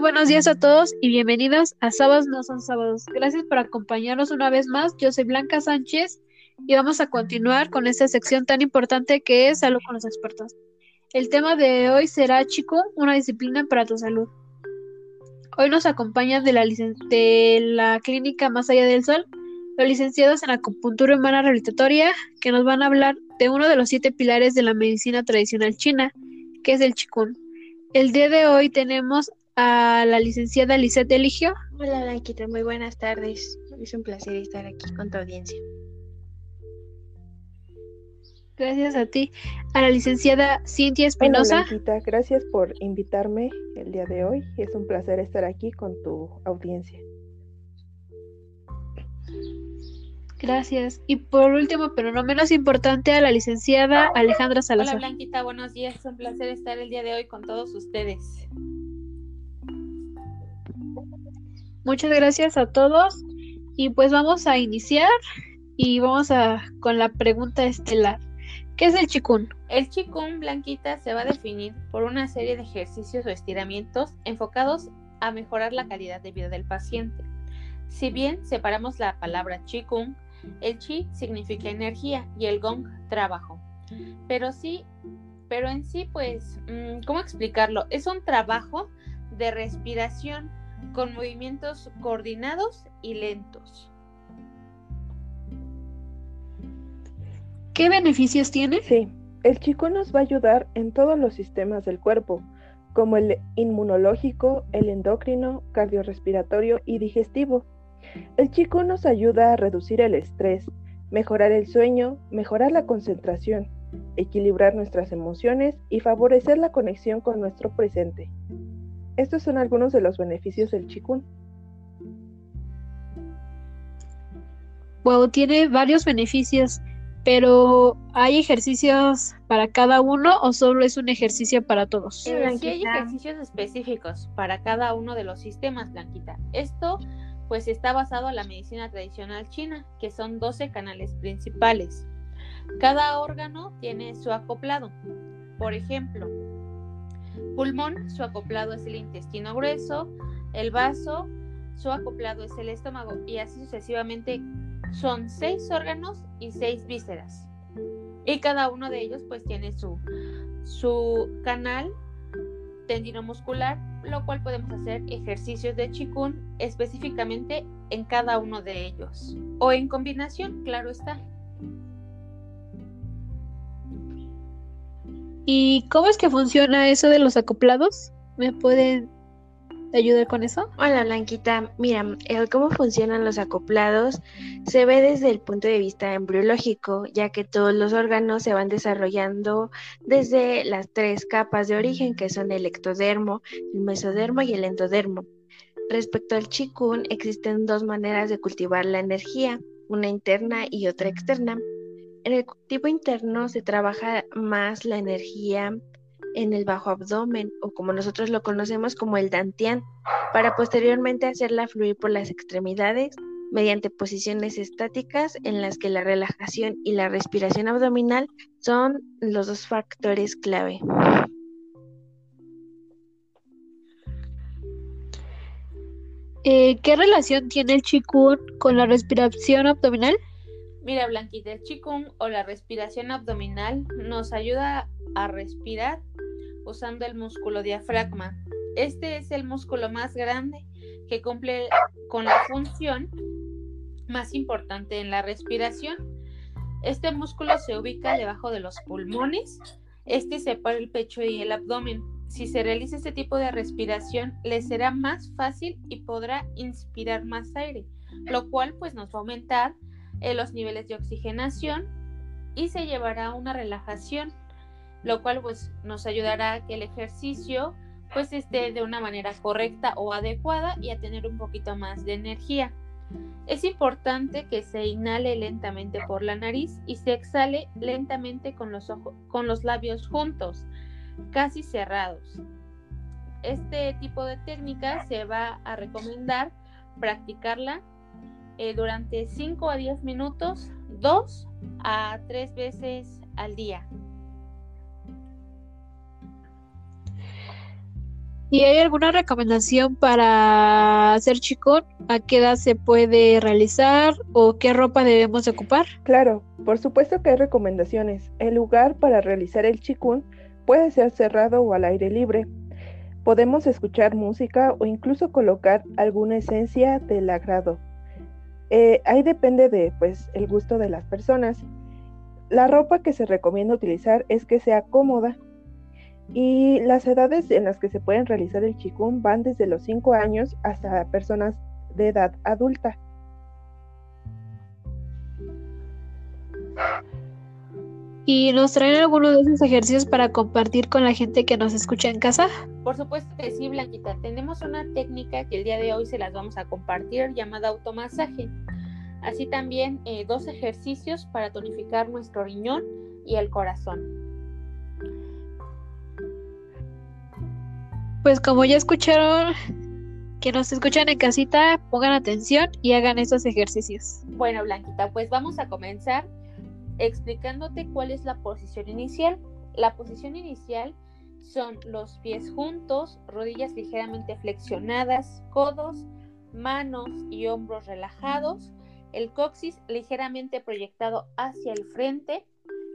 Buenos días a todos y bienvenidos a Sábados no son sábados. Gracias por acompañarnos una vez más. Yo soy Blanca Sánchez y vamos a continuar con esta sección tan importante que es Salud con los expertos. El tema de hoy será Chico, una disciplina para tu salud. Hoy nos acompaña de la, de la clínica Más Allá del Sol los licenciados en acupuntura humana rehabilitatoria que nos van a hablar de uno de los siete pilares de la medicina tradicional china, que es el Qigong. El día de hoy tenemos a la licenciada Lisette Eligio. Hola Blanquita, muy buenas tardes. Es un placer estar aquí con tu audiencia. Gracias a ti. A la licenciada Cintia Espinosa. Hola Blanquita, gracias por invitarme el día de hoy. Es un placer estar aquí con tu audiencia. Gracias. Y por último, pero no menos importante, a la licenciada Alejandra Salazar. Hola Blanquita, buenos días. Es un placer estar el día de hoy con todos ustedes. Muchas gracias a todos. Y pues vamos a iniciar y vamos a con la pregunta estelar. ¿Qué es el chikun? El chikun, Blanquita, se va a definir por una serie de ejercicios o estiramientos enfocados a mejorar la calidad de vida del paciente. Si bien separamos la palabra chikun el chi significa energía y el gong trabajo. Pero sí, pero en sí, pues, mm, ¿cómo explicarlo? Es un trabajo de respiración con movimientos coordinados y lentos. ¿Qué beneficios tiene? Sí, el chico nos va a ayudar en todos los sistemas del cuerpo, como el inmunológico, el endocrino, cardiorrespiratorio y digestivo. El chico nos ayuda a reducir el estrés, mejorar el sueño, mejorar la concentración, equilibrar nuestras emociones y favorecer la conexión con nuestro presente. Estos son algunos de los beneficios del chikun. Wow, tiene varios beneficios, pero ¿hay ejercicios para cada uno o solo es un ejercicio para todos? Sí, hay ejercicios específicos para cada uno de los sistemas, Blanquita. Esto pues está basado en la medicina tradicional china, que son 12 canales principales. Cada órgano tiene su acoplado. Por ejemplo, pulmón, su acoplado es el intestino grueso, el vaso, su acoplado es el estómago y así sucesivamente son seis órganos y seis vísceras. Y cada uno de ellos pues tiene su, su canal muscular, lo cual podemos hacer ejercicios de Qigong específicamente en cada uno de ellos o en combinación, claro está. ¿Y cómo es que funciona eso de los acoplados? ¿Me pueden ayudar con eso? Hola Blanquita, mira, cómo funcionan los acoplados se ve desde el punto de vista embriológico, ya que todos los órganos se van desarrollando desde las tres capas de origen, que son el ectodermo, el mesodermo y el endodermo. Respecto al chikun, existen dos maneras de cultivar la energía, una interna y otra externa. En el cultivo interno se trabaja más la energía en el bajo abdomen o como nosotros lo conocemos como el dantian, para posteriormente hacerla fluir por las extremidades mediante posiciones estáticas en las que la relajación y la respiración abdominal son los dos factores clave. Eh, ¿Qué relación tiene el Qigong con la respiración abdominal? Mira, Blanquita, el Qigong o la respiración abdominal nos ayuda a respirar usando el músculo diafragma. Este es el músculo más grande que cumple con la función más importante en la respiración. Este músculo se ubica debajo de los pulmones. Este separa el pecho y el abdomen. Si se realiza este tipo de respiración, le será más fácil y podrá inspirar más aire, lo cual pues nos va a aumentar eh, los niveles de oxigenación y se llevará una relajación lo cual pues nos ayudará a que el ejercicio pues esté de una manera correcta o adecuada y a tener un poquito más de energía. Es importante que se inhale lentamente por la nariz y se exhale lentamente con los, ojos, con los labios juntos, casi cerrados. Este tipo de técnica se va a recomendar practicarla eh, durante 5 a 10 minutos, 2 a 3 veces al día. ¿Y hay alguna recomendación para hacer chikun? ¿A qué edad se puede realizar o qué ropa debemos ocupar? Claro, por supuesto que hay recomendaciones. El lugar para realizar el chikun puede ser cerrado o al aire libre. Podemos escuchar música o incluso colocar alguna esencia del agrado. Eh, ahí depende de pues el gusto de las personas. La ropa que se recomienda utilizar es que sea cómoda y las edades en las que se pueden realizar el chikun van desde los 5 años hasta personas de edad adulta. ¿Y nos traen alguno de esos ejercicios para compartir con la gente que nos escucha en casa? Por supuesto que sí, Blanquita. Tenemos una técnica que el día de hoy se las vamos a compartir llamada automasaje. Así también eh, dos ejercicios para tonificar nuestro riñón y el corazón. Pues como ya escucharon, que nos escuchan en casita, pongan atención y hagan esos ejercicios. Bueno, Blanquita, pues vamos a comenzar explicándote cuál es la posición inicial. La posición inicial son los pies juntos, rodillas ligeramente flexionadas, codos, manos y hombros relajados, el coxis ligeramente proyectado hacia el frente,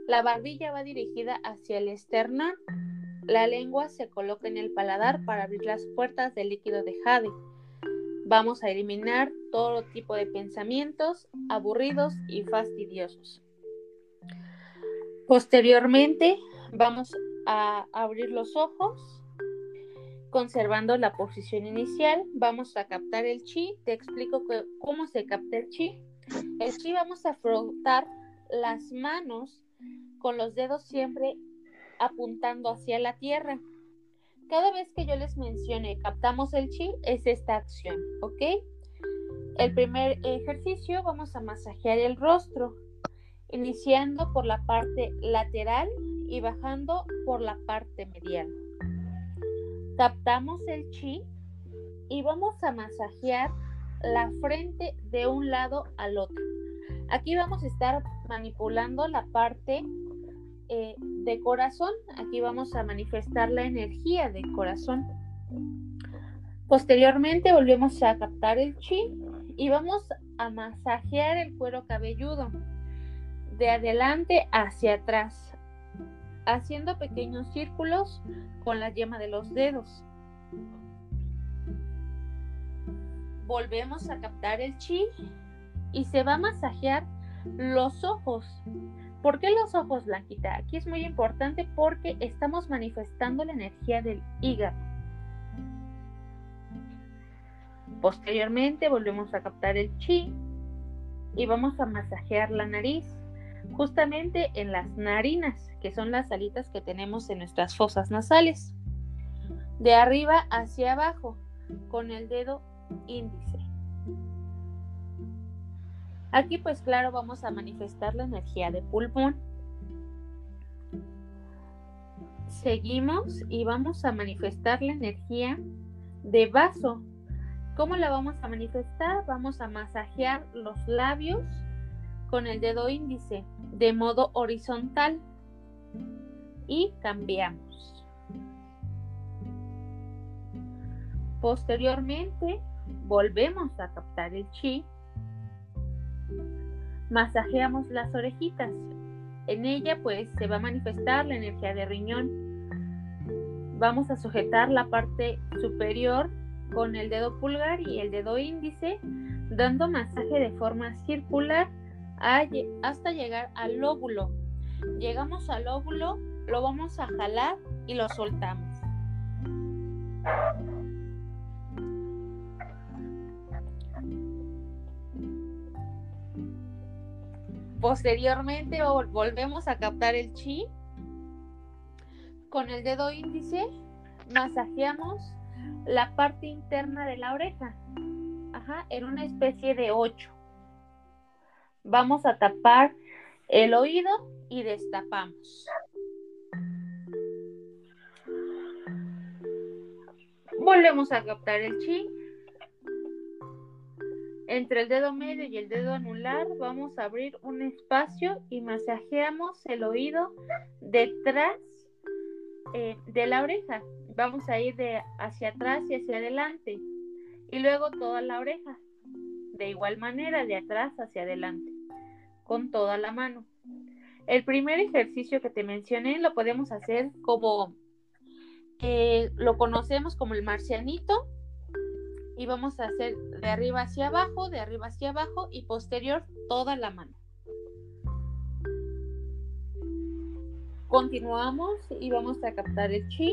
la barbilla va dirigida hacia el esternón, la lengua se coloca en el paladar para abrir las puertas del líquido de jade. Vamos a eliminar todo tipo de pensamientos aburridos y fastidiosos. Posteriormente vamos a abrir los ojos conservando la posición inicial. Vamos a captar el chi. Te explico cómo se capta el chi. El chi vamos a frotar las manos con los dedos siempre apuntando hacia la tierra. Cada vez que yo les mencione captamos el chi es esta acción, ¿ok? El primer ejercicio vamos a masajear el rostro iniciando por la parte lateral y bajando por la parte medial. Captamos el chi y vamos a masajear la frente de un lado al otro. Aquí vamos a estar manipulando la parte eh, de corazón. Aquí vamos a manifestar la energía del corazón. Posteriormente volvemos a captar el chi y vamos a masajear el cuero cabelludo de adelante hacia atrás, haciendo pequeños círculos con la yema de los dedos. Volvemos a captar el chi y se va a masajear los ojos. ¿Por qué los ojos, Blanquita? Aquí es muy importante porque estamos manifestando la energía del hígado. Posteriormente volvemos a captar el chi y vamos a masajear la nariz justamente en las narinas, que son las alitas que tenemos en nuestras fosas nasales. De arriba hacia abajo, con el dedo índice. Aquí pues claro vamos a manifestar la energía de pulmón. Seguimos y vamos a manifestar la energía de vaso. ¿Cómo la vamos a manifestar? Vamos a masajear los labios con el dedo índice de modo horizontal y cambiamos. Posteriormente volvemos a captar el chi, masajeamos las orejitas. En ella pues se va a manifestar la energía de riñón. Vamos a sujetar la parte superior con el dedo pulgar y el dedo índice, dando masaje de forma circular hasta llegar al lóbulo. Llegamos al lóbulo, lo vamos a jalar y lo soltamos. Posteriormente volvemos a captar el chi. Con el dedo índice masajeamos la parte interna de la oreja. En una especie de 8. Vamos a tapar el oído y destapamos. Volvemos a captar el chi. Entre el dedo medio y el dedo anular vamos a abrir un espacio y masajeamos el oído detrás eh, de la oreja. vamos a ir de hacia atrás y hacia adelante. Y luego toda la oreja. De igual manera, de atrás hacia adelante. Con toda la mano. El primer ejercicio que te mencioné lo podemos hacer como eh, lo conocemos como el marcianito y vamos a hacer de arriba hacia abajo, de arriba hacia abajo y posterior toda la mano. Continuamos y vamos a captar el chi.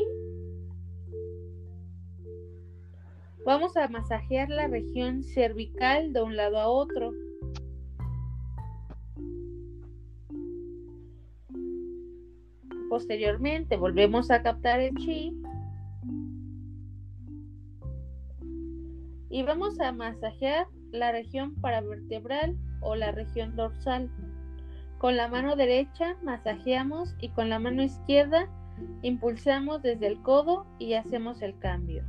Vamos a masajear la región cervical de un lado a otro. Posteriormente volvemos a captar el chi. Y vamos a masajear la región paravertebral o la región dorsal. Con la mano derecha masajeamos y con la mano izquierda impulsamos desde el codo y hacemos el cambio.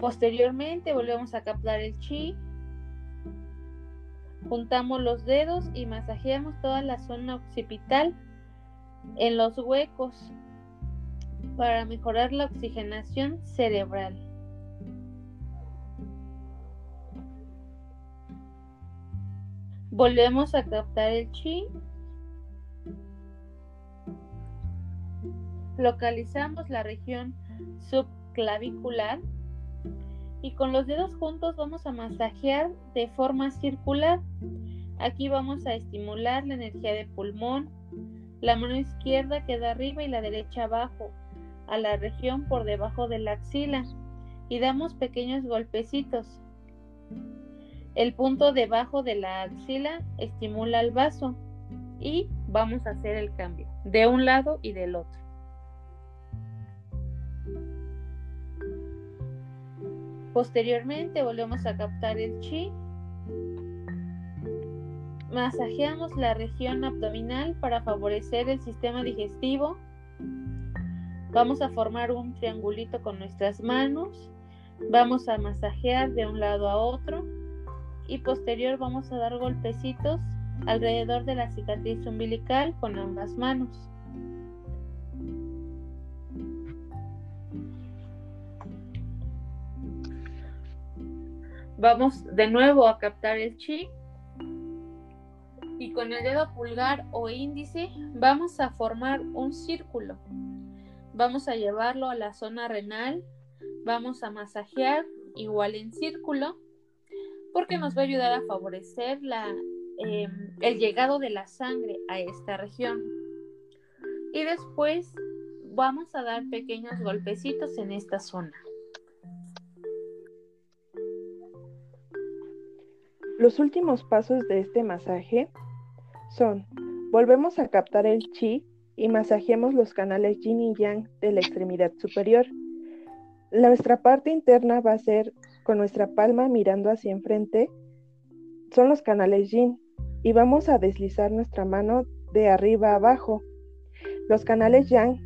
Posteriormente volvemos a captar el chi. Juntamos los dedos y masajeamos toda la zona occipital en los huecos para mejorar la oxigenación cerebral. Volvemos a captar el chi. Localizamos la región subclavicular y con los dedos juntos vamos a masajear de forma circular. Aquí vamos a estimular la energía de pulmón. La mano izquierda queda arriba y la derecha abajo, a la región por debajo de la axila y damos pequeños golpecitos. El punto debajo de la axila estimula el vaso y vamos a hacer el cambio de un lado y del otro. Posteriormente volvemos a captar el chi. Masajeamos la región abdominal para favorecer el sistema digestivo. Vamos a formar un triangulito con nuestras manos. Vamos a masajear de un lado a otro y posterior vamos a dar golpecitos alrededor de la cicatriz umbilical con ambas manos. Vamos de nuevo a captar el chi y con el dedo pulgar o índice vamos a formar un círculo. Vamos a llevarlo a la zona renal, vamos a masajear igual en círculo porque nos va a ayudar a favorecer em, el llegado de la sangre a esta región. Y después vamos a dar pequeños golpecitos en esta zona. Los últimos pasos de este masaje son, volvemos a captar el chi y masajeamos los canales yin y yang de la extremidad superior. Nuestra parte interna va a ser con nuestra palma mirando hacia enfrente, son los canales yin y vamos a deslizar nuestra mano de arriba a abajo. Los canales yang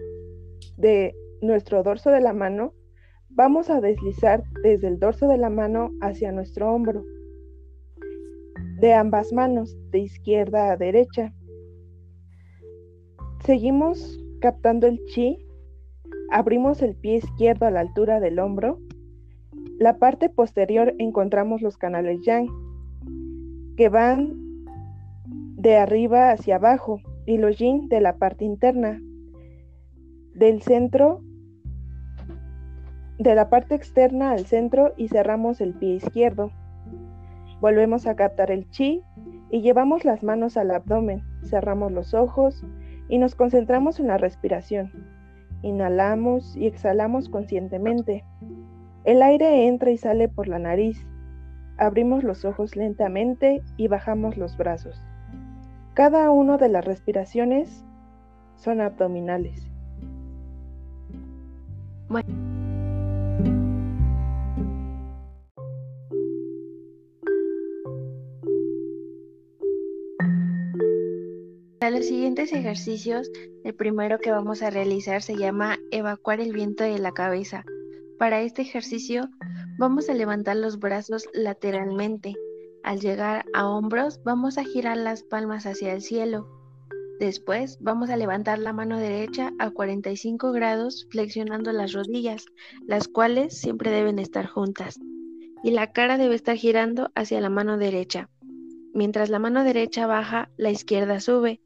de nuestro dorso de la mano vamos a deslizar desde el dorso de la mano hacia nuestro hombro. De ambas manos, de izquierda a derecha. Seguimos captando el chi. Abrimos el pie izquierdo a la altura del hombro la parte posterior encontramos los canales yang, que van de arriba hacia abajo, y los yin de la parte interna. Del centro, de la parte externa al centro y cerramos el pie izquierdo. Volvemos a captar el chi y llevamos las manos al abdomen, cerramos los ojos y nos concentramos en la respiración. Inhalamos y exhalamos conscientemente. El aire entra y sale por la nariz. Abrimos los ojos lentamente y bajamos los brazos. Cada una de las respiraciones son abdominales. Para los siguientes ejercicios, el primero que vamos a realizar se llama evacuar el viento de la cabeza. Para este ejercicio vamos a levantar los brazos lateralmente. Al llegar a hombros, vamos a girar las palmas hacia el cielo. Después vamos a levantar la mano derecha a 45 grados flexionando las rodillas, las cuales siempre deben estar juntas. Y la cara debe estar girando hacia la mano derecha. Mientras la mano derecha baja, la izquierda sube.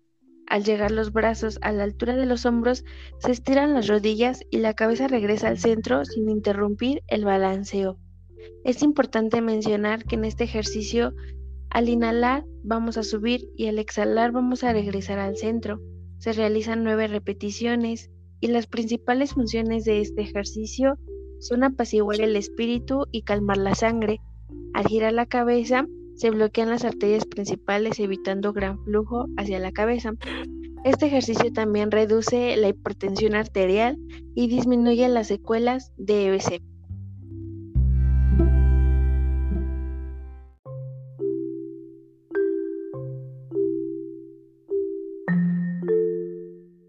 Al llegar los brazos a la altura de los hombros, se estiran las rodillas y la cabeza regresa al centro sin interrumpir el balanceo. Es importante mencionar que en este ejercicio, al inhalar vamos a subir y al exhalar vamos a regresar al centro. Se realizan nueve repeticiones y las principales funciones de este ejercicio son apaciguar el espíritu y calmar la sangre. Al girar la cabeza, se bloquean las arterias principales evitando gran flujo hacia la cabeza. Este ejercicio también reduce la hipertensión arterial y disminuye las secuelas de EBC.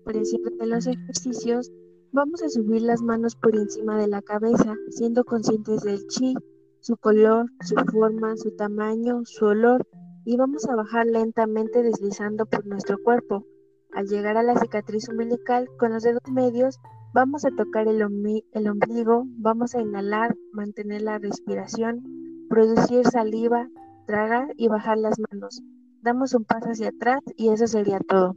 Por encima de los ejercicios, vamos a subir las manos por encima de la cabeza, siendo conscientes del chi, su color, su forma, su tamaño, su olor y vamos a bajar lentamente deslizando por nuestro cuerpo. Al llegar a la cicatriz umbilical con los dedos medios, vamos a tocar el, ombligo, vamos a inhalar, mantener la respiración, producir saliva, tragar y bajar las manos. Damos un paso hacia atrás y eso sería todo.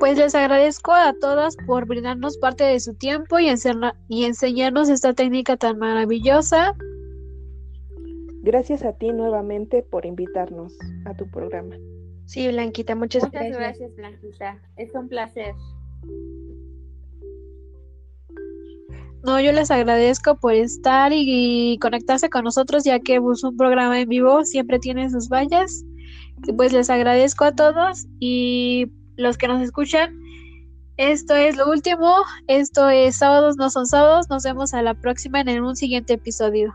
Pues les agradezco a todas por brindarnos parte de su tiempo y, y enseñarnos esta técnica tan maravillosa. Gracias a ti nuevamente por invitarnos a tu programa. Sí, Blanquita, muchas, muchas gracias. gracias, Blanquita. Es un placer. No, yo les agradezco por estar y, conectarse con nosotros, ya que pues, un programa en vivo siempre tiene sus vallas. Pues les agradezco a todos y los que nos escuchan. Esto es lo último. Esto es sábados no son sábados. Nos vemos a la próxima en un siguiente episodio.